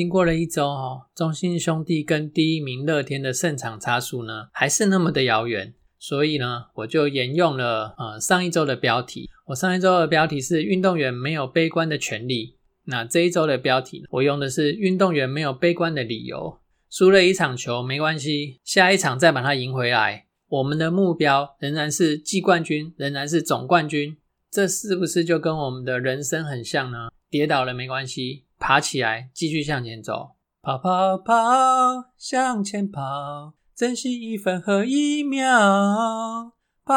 经过了一周哦，中信兄弟跟第一名乐天的胜场差数呢，还是那么的遥远。所以呢，我就沿用了呃上一周的标题。我上一周的标题是“运动员没有悲观的权利”。那这一周的标题，我用的是“运动员没有悲观的理由”。输了一场球没关系，下一场再把它赢回来。我们的目标仍然是季冠军，仍然是总冠军。这是不是就跟我们的人生很像呢？跌倒了没关系。爬起来，继续向前走，跑跑跑，向前跑，珍惜一分和一秒，跑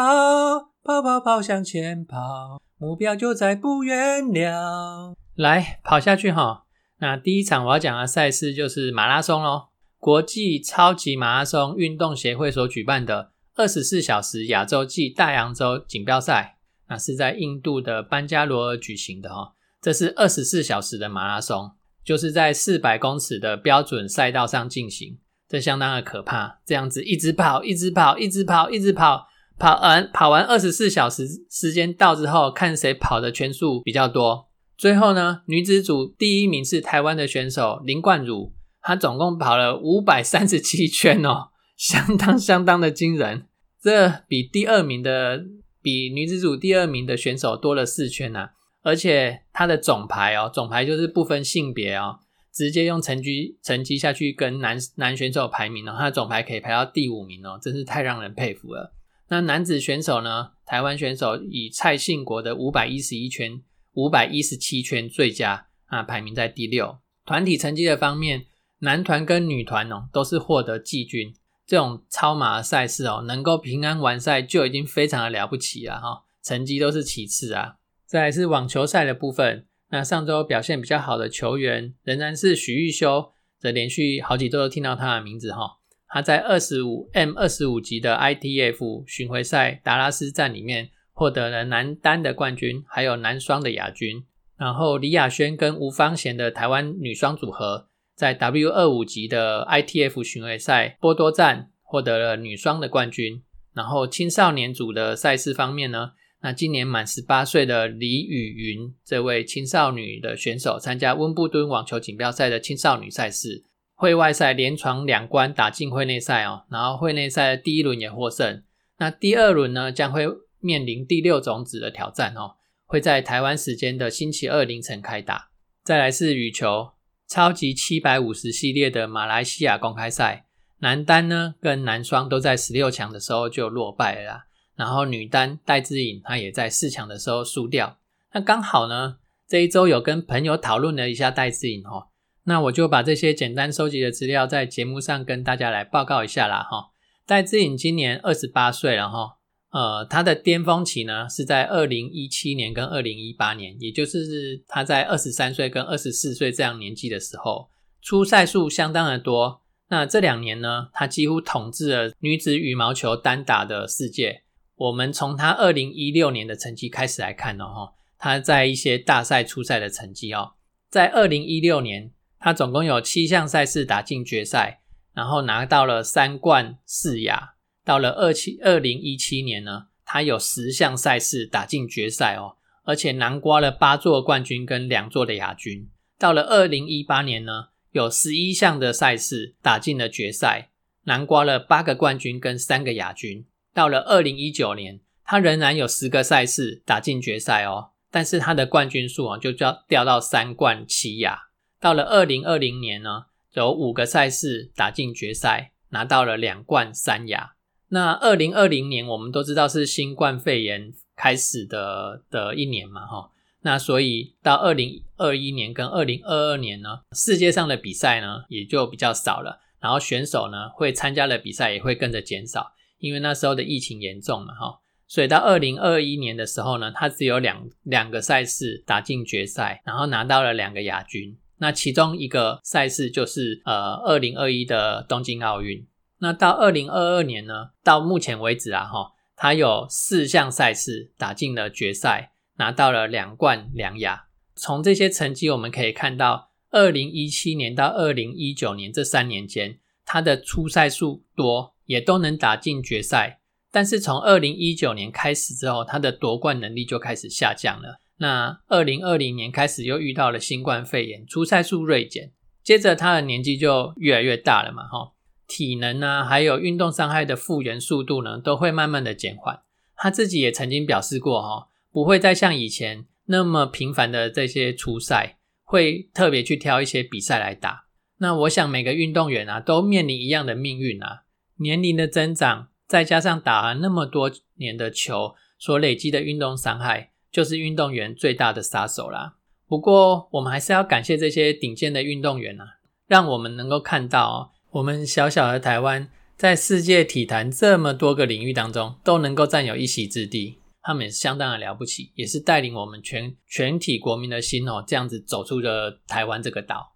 跑跑跑向前跑，目标就在不远了。来，跑下去哈！那第一场我要讲的赛事就是马拉松喽，国际超级马拉松运动协会所举办的二十四小时亚洲暨大洋洲锦标赛，那是在印度的班加罗尔举行的哈。这是二十四小时的马拉松，就是在四百公尺的标准赛道上进行，这相当的可怕。这样子一直跑，一直跑，一直跑，一直跑，跑完跑完二十四小时时间到之后，看谁跑的圈数比较多。最后呢，女子组第一名是台湾的选手林冠儒，她总共跑了五百三十七圈哦，相当相当的惊人。这比第二名的比女子组第二名的选手多了四圈呐。而且他的总排哦，总排就是不分性别哦，直接用成绩成绩下去跟男男选手排名哦，他的总排可以排到第五名哦，真是太让人佩服了。那男子选手呢，台湾选手以蔡信国的五百一十一圈、五百一十七圈最佳啊，排名在第六。团体成绩的方面，男团跟女团哦，都是获得季军。这种超马的赛事哦，能够平安完赛就已经非常的了不起了哈，成绩都是其次啊。再来是网球赛的部分，那上周表现比较好的球员仍然是许玉修，这连续好几周都听到他的名字哈。他在二十五 M 二十五级的 ITF 巡回赛达拉斯站里面获得了男单的冠军，还有男双的亚军。然后李雅轩跟吴芳贤的台湾女双组合在 W 二五级的 ITF 巡回赛波多站获得了女双的冠军。然后青少年组的赛事方面呢？那今年满十八岁的李雨云这位青少女的选手，参加温布顿网球锦标赛的青少女赛事，会外赛连闯两关打进会内赛哦，然后会内赛的第一轮也获胜。那第二轮呢，将会面临第六种子的挑战哦，会在台湾时间的星期二凌晨开打。再来是羽球超级七百五十系列的马来西亚公开赛，男单呢跟男双都在十六强的时候就落败了。然后女单戴资颖，她也在四强的时候输掉。那刚好呢，这一周有跟朋友讨论了一下戴资颖哈，那我就把这些简单收集的资料在节目上跟大家来报告一下啦哈。戴资颖今年二十八岁了哈，呃，她的巅峰期呢是在二零一七年跟二零一八年，也就是她在二十三岁跟二十四岁这样年纪的时候，出赛数相当的多。那这两年呢，她几乎统治了女子羽毛球单打的世界。我们从他二零一六年的成绩开始来看呢，哈，他在一些大赛初赛的成绩哦，在二零一六年，他总共有七项赛事打进决赛，然后拿到了三冠四亚。到了二七二零一七年呢，他有十项赛事打进决赛哦，而且囊括了八座冠军跟两座的亚军。到了二零一八年呢，有十一项的赛事打进了决赛，囊括了八个冠军跟三个亚军。到了二零一九年，他仍然有十个赛事打进决赛哦，但是他的冠军数啊就掉掉到三冠七亚。到了二零二零年呢，有五个赛事打进决赛，拿到了两冠三亚。那二零二零年我们都知道是新冠肺炎开始的的一年嘛，哈，那所以到二零二一年跟二零二二年呢，世界上的比赛呢也就比较少了，然后选手呢会参加的比赛也会跟着减少。因为那时候的疫情严重嘛，哈，所以到二零二一年的时候呢，他只有两两个赛事打进决赛，然后拿到了两个亚军。那其中一个赛事就是呃二零二一的东京奥运。那到二零二二年呢，到目前为止啊，哈，他有四项赛事打进了决赛，拿到了两冠两亚。从这些成绩我们可以看到，二零一七年到二零一九年这三年间，他的出赛数多，也都能打进决赛。但是从二零一九年开始之后，他的夺冠能力就开始下降了。那二零二零年开始又遇到了新冠肺炎，出赛数锐减，接着他的年纪就越来越大了嘛，哈，体能呢，还有运动伤害的复原速度呢，都会慢慢的减缓。他自己也曾经表示过，哈，不会再像以前那么频繁的这些出赛，会特别去挑一些比赛来打。那我想每个运动员啊，都面临一样的命运啊，年龄的增长。再加上打了那么多年的球所累积的运动伤害，就是运动员最大的杀手啦。不过，我们还是要感谢这些顶尖的运动员啊，让我们能够看到我们小小的台湾在世界体坛这么多个领域当中都能够占有一席之地。他们也是相当的了不起，也是带领我们全全体国民的心哦，这样子走出了台湾这个岛。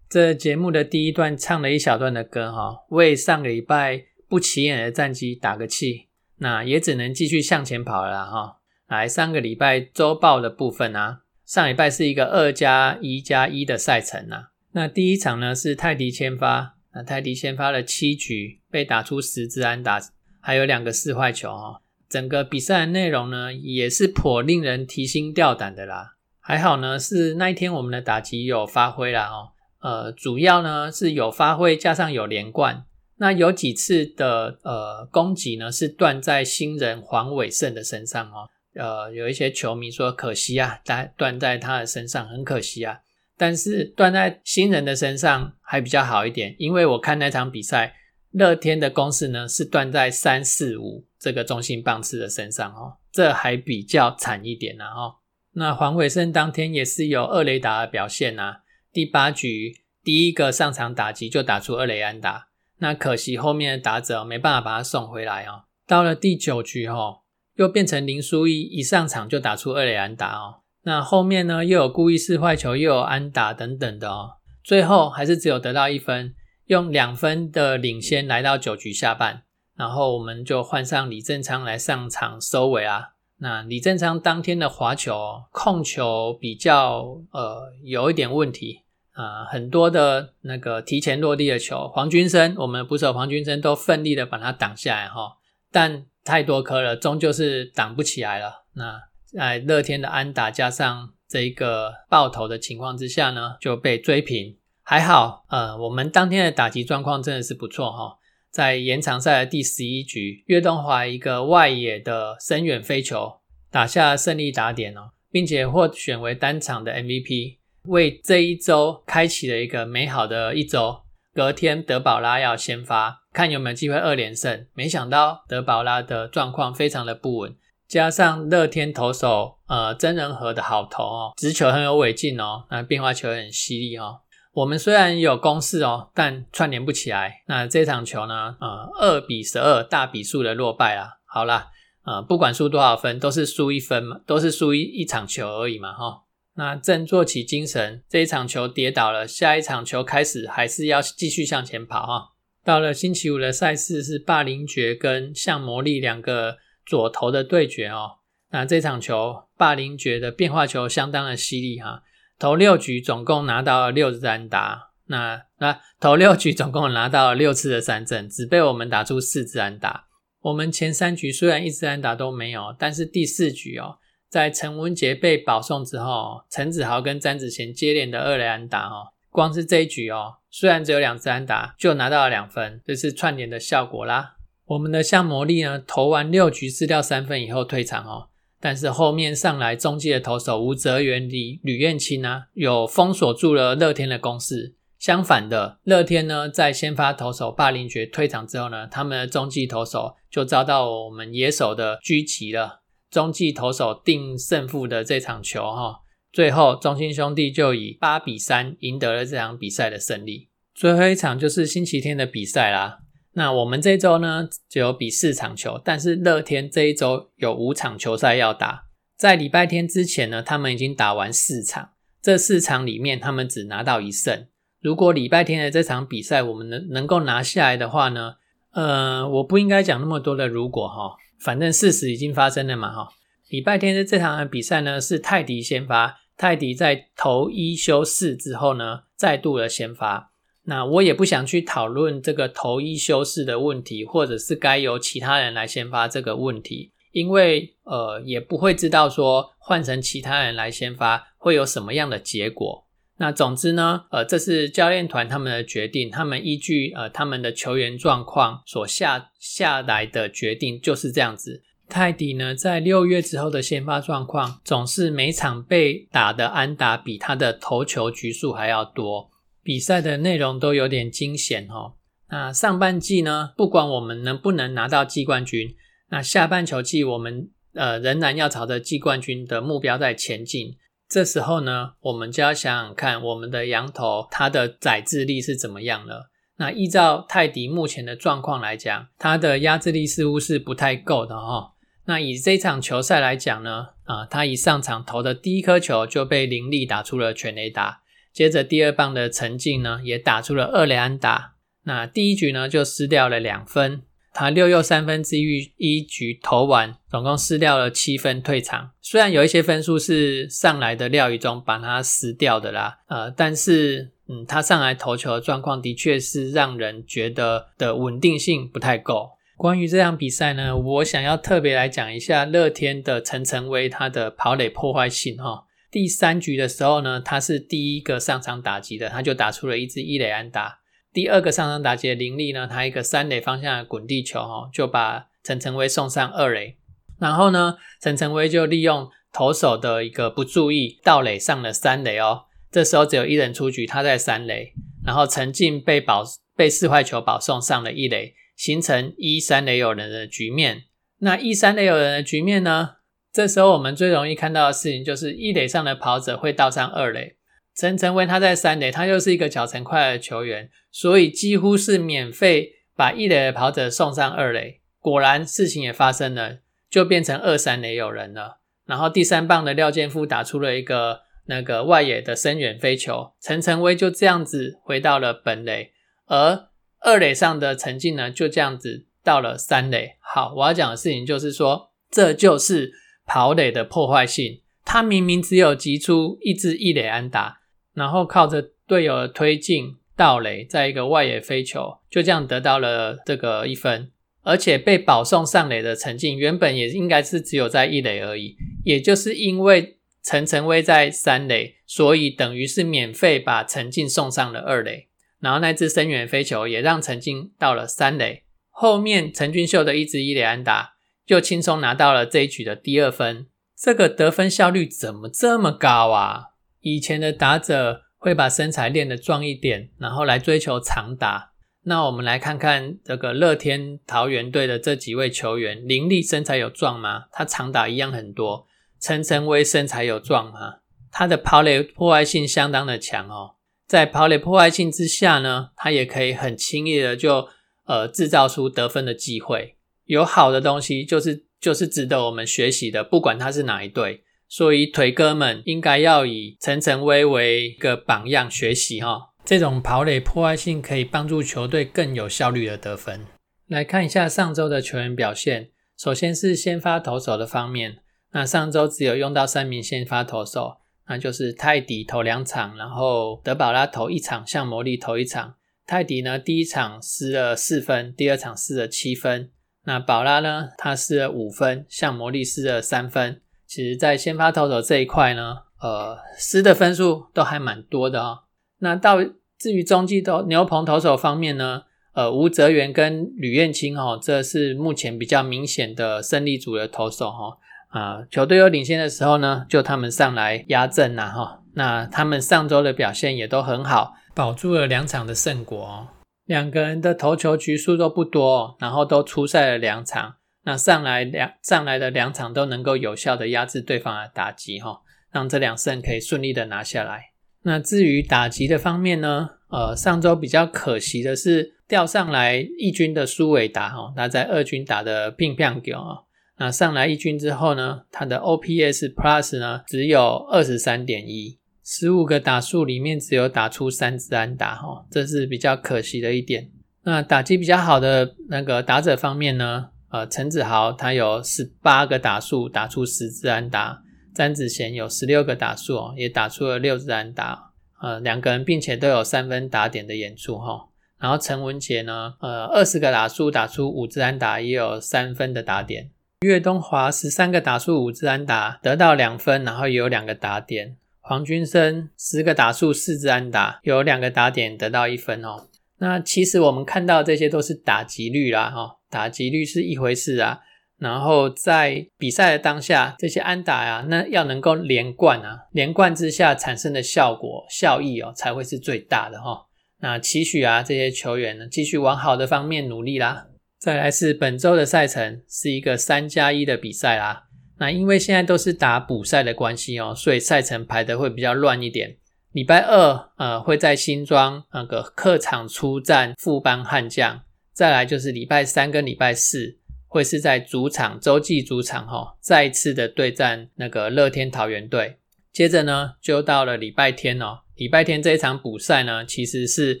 这节目的第一段唱了一小段的歌哈，为上个礼拜不起眼的战绩打个气，那也只能继续向前跑了哈。来，上个礼拜周报的部分啊，上礼拜是一个二加一加一的赛程啊。那第一场呢是泰迪先发，那泰迪先发了七局，被打出十支安打，还有两个四坏球哈。整个比赛的内容呢也是颇令人提心吊胆的啦。还好呢，是那一天我们的打击有发挥了哦。呃，主要呢是有发挥，加上有连贯。那有几次的呃攻击呢，是断在新人黄伟胜的身上哦。呃，有一些球迷说可惜啊，断断在他的身上很可惜啊。但是断在新人的身上还比较好一点，因为我看那场比赛，乐天的攻势呢是断在三四五这个中心棒次的身上哦，这还比较惨一点呢哦。那黄伟胜当天也是有二雷达的表现啊。第八局第一个上场打击就打出二雷安打，那可惜后面的打者没办法把他送回来哦。到了第九局哦，又变成林书一一上场就打出二雷安打哦。那后面呢又有故意试坏球，又有安打等等的哦。最后还是只有得到一分，用两分的领先来到九局下半，然后我们就换上李正昌来上场收尾啊。那李正昌当天的滑球控球比较呃有一点问题。啊，很多的那个提前落地的球，黄军生，我们捕手黄军生都奋力的把它挡下来哈，但太多颗了，终究是挡不起来了。那在乐天的安打加上这一个爆头的情况之下呢，就被追平。还好，呃，我们当天的打击状况真的是不错哈，在延长赛的第十一局，岳东华一个外野的深远飞球打下胜利打点哦，并且获选为单场的 MVP。为这一周开启了一个美好的一周。隔天德保拉要先发，看有没有机会二连胜。没想到德保拉的状况非常的不稳，加上乐天投手呃真人和的好投哦，直球很有尾劲哦，那变化球很犀利哦。我们虽然有攻势哦，但串联不起来。那这场球呢，呃，二比十二大比数的落败啊。好啦，呃，不管输多少分，都是输一分嘛，都是输一一场球而已嘛，哈。那振作起精神，这一场球跌倒了，下一场球开始还是要继续向前跑哈。到了星期五的赛事是霸凌爵跟向魔力两个左投的对决哦。那这场球霸凌爵的变化球相当的犀利哈，投六局总共拿到了六支安打。那那投六局总共拿到了六次的三振，只被我们打出四支安打。我们前三局虽然一支安打都没有，但是第四局哦。在陈文杰被保送之后，陈子豪跟詹子贤接连的二垒安打哦，光是这一局哦，虽然只有两次安打，就拿到了两分，这是串联的效果啦。我们的向魔力呢，投完六局失掉三分以后退场哦，但是后面上来中继的投手吴泽元、李吕彦青啊，有封锁住了乐天的攻势。相反的，乐天呢，在先发投手霸凌爵退场之后呢，他们的中继投手就遭到我们野手的狙击了。中继投手定胜负的这场球，哈，最后中信兄弟就以八比三赢得了这场比赛的胜利。最后一场就是星期天的比赛啦。那我们这周呢只有比四场球，但是乐天这一周有五场球赛要打。在礼拜天之前呢，他们已经打完四场，这四场里面他们只拿到一胜。如果礼拜天的这场比赛我们能能够拿下来的话呢，呃，我不应该讲那么多的如果哈，反正事实已经发生了嘛哈。礼拜天的这场比赛呢是泰迪先发，泰迪在投一休四之后呢再度的先发。那我也不想去讨论这个投一休四的问题，或者是该由其他人来先发这个问题，因为呃也不会知道说换成其他人来先发会有什么样的结果。那总之呢，呃这是教练团他们的决定，他们依据呃他们的球员状况所下下来的决定就是这样子。泰迪呢在六月之后的先发状况，总是每场被打的安打比他的投球局数还要多。比赛的内容都有点惊险哦。那上半季呢，不管我们能不能拿到季冠军，那下半球季我们呃仍然要朝着季冠军的目标在前进。这时候呢，我们就要想想看，我们的羊头它的载质力是怎么样了。那依照泰迪目前的状况来讲，它的压制力似乎是不太够的哈。那以这场球赛来讲呢，啊，他一上场投的第一颗球就被林立打出了全垒打。接着第二棒的陈静呢，也打出了二垒安打。那第一局呢，就失掉了两分。他六又三分之一一局投完，总共失掉了七分，退场。虽然有一些分数是上来的廖宇中把他失掉的啦，呃，但是嗯，他上来投球的状况的确是让人觉得的稳定性不太够。关于这场比赛呢，我想要特别来讲一下乐天的陈晨威他的跑垒破坏性哈。第三局的时候呢，他是第一个上场打击的，他就打出了一支一垒安打。第二个上升打击的林立呢，他一个三垒方向的滚地球哦，就把陈晨威送上二垒。然后呢，陈晨威就利用投手的一个不注意，盗垒上了三垒哦。这时候只有一人出局，他在三垒，然后陈进被保被四坏球保送上了一垒，形成一三垒有人的局面。那一三垒有人的局面呢？这时候我们最容易看到的事情就是一垒上的跑者会倒上二垒。陈晨威他在三垒，他又是一个脚程快的球员，所以几乎是免费把一垒的跑者送上二垒。果然事情也发生了，就变成二三垒有人了。然后第三棒的廖建夫打出了一个那个外野的深远飞球，陈晨威就这样子回到了本垒，而二垒上的陈进呢就这样子到了三垒。好，我要讲的事情就是说，这就是。跑垒的破坏性，他明明只有击出一支一垒安打，然后靠着队友的推进盗垒，在一个外野飞球，就这样得到了这个一分。而且被保送上垒的陈进，原本也应该是只有在一垒而已，也就是因为陈晨威在三垒，所以等于是免费把陈进送上了二垒，然后那支深远飞球也让陈进到了三垒。后面陈俊秀的一支一垒安打。就轻松拿到了这一局的第二分，这个得分效率怎么这么高啊？以前的打者会把身材练得壮一点，然后来追求长打。那我们来看看这个乐天桃园队的这几位球员，林立身材有壮吗？他长打一样很多。陈晨威身材有壮吗？他的跑垒破坏性相当的强哦。在跑垒破坏性之下呢，他也可以很轻易的就呃制造出得分的机会。有好的东西，就是就是值得我们学习的，不管他是哪一队。所以腿哥们应该要以陈晨威为一个榜样学习哈。这种跑垒破坏性可以帮助球队更有效率的得分。来看一下上周的球员表现。首先是先发投手的方面，那上周只有用到三名先发投手，那就是泰迪投两场，然后德保拉投一场，向魔力投一场。泰迪呢，第一场失了四分，第二场失了七分。那宝拉呢？他失了五分，向魔力失了三分。其实，在先发投手这一块呢，呃，失的分数都还蛮多的哦。那到至于中继投牛棚投手方面呢，呃，吴泽源跟吕彦青哦，这是目前比较明显的胜利组的投手哈。啊，球队有领先的时候呢，就他们上来压阵呐哈。那他们上周的表现也都很好，保住了两场的胜果哦。两个人的投球局数都不多，然后都出赛了两场，那上来两上来的两场都能够有效的压制对方的打击哈。让这两胜可以顺利的拿下来。那至于打击的方面呢？呃，上周比较可惜的是调上来一军的苏伟达哈，他在二军打的乒乓球啊。那上来一军之后呢，他的 OPS Plus 呢只有二十三点一，十五个打数里面只有打出三支安打哈，这是比较可惜的一点。那打击比较好的那个打者方面呢？呃，陈子豪他有十八个打数，打出十支安打；詹子贤有十六个打数，也打出了六支安打。呃，两个人并且都有三分打点的演出哈。然后陈文杰呢，呃，二十个打数打出五支安打，也有三分的打点。岳东华十三个打数五支安打，得到两分，然后也有两个打点。黄军生十个打数四支安打，有两个打点，得到一分哦。那其实我们看到这些都是打击率啦，哈，打击率是一回事啊。然后在比赛的当下，这些安打呀，那要能够连贯啊，连贯之下产生的效果效益哦，才会是最大的哈。那期许啊，这些球员呢，继续往好的方面努力啦。再来是本周的赛程，是一个三加一的比赛啦。那因为现在都是打补赛的关系哦，所以赛程排的会比较乱一点。礼拜二，呃，会在新庄那个客场出战富邦悍将，再来就是礼拜三跟礼拜四会是在主场洲际主场哈，再一次的对战那个乐天桃园队。接着呢，就到了礼拜天哦，礼拜天这一场补赛呢，其实是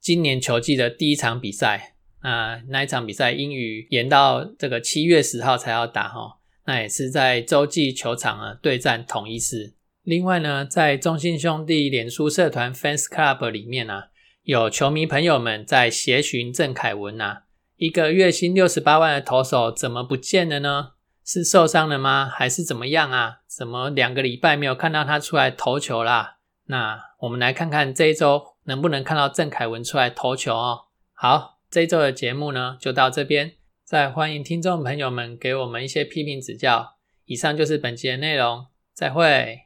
今年球季的第一场比赛啊，那一场比赛英语延到这个七月十号才要打哈，那也是在洲际球场啊对战统一狮。另外呢，在中信兄弟脸书社团 Fans Club 里面呢，有球迷朋友们在协寻郑凯文呐，一个月薪六十八万的投手怎么不见了呢？是受伤了吗？还是怎么样啊？怎么两个礼拜没有看到他出来投球啦？那我们来看看这一周能不能看到郑凯文出来投球哦。好，这一周的节目呢就到这边，再欢迎听众朋友们给我们一些批评指教。以上就是本集的内容，再会。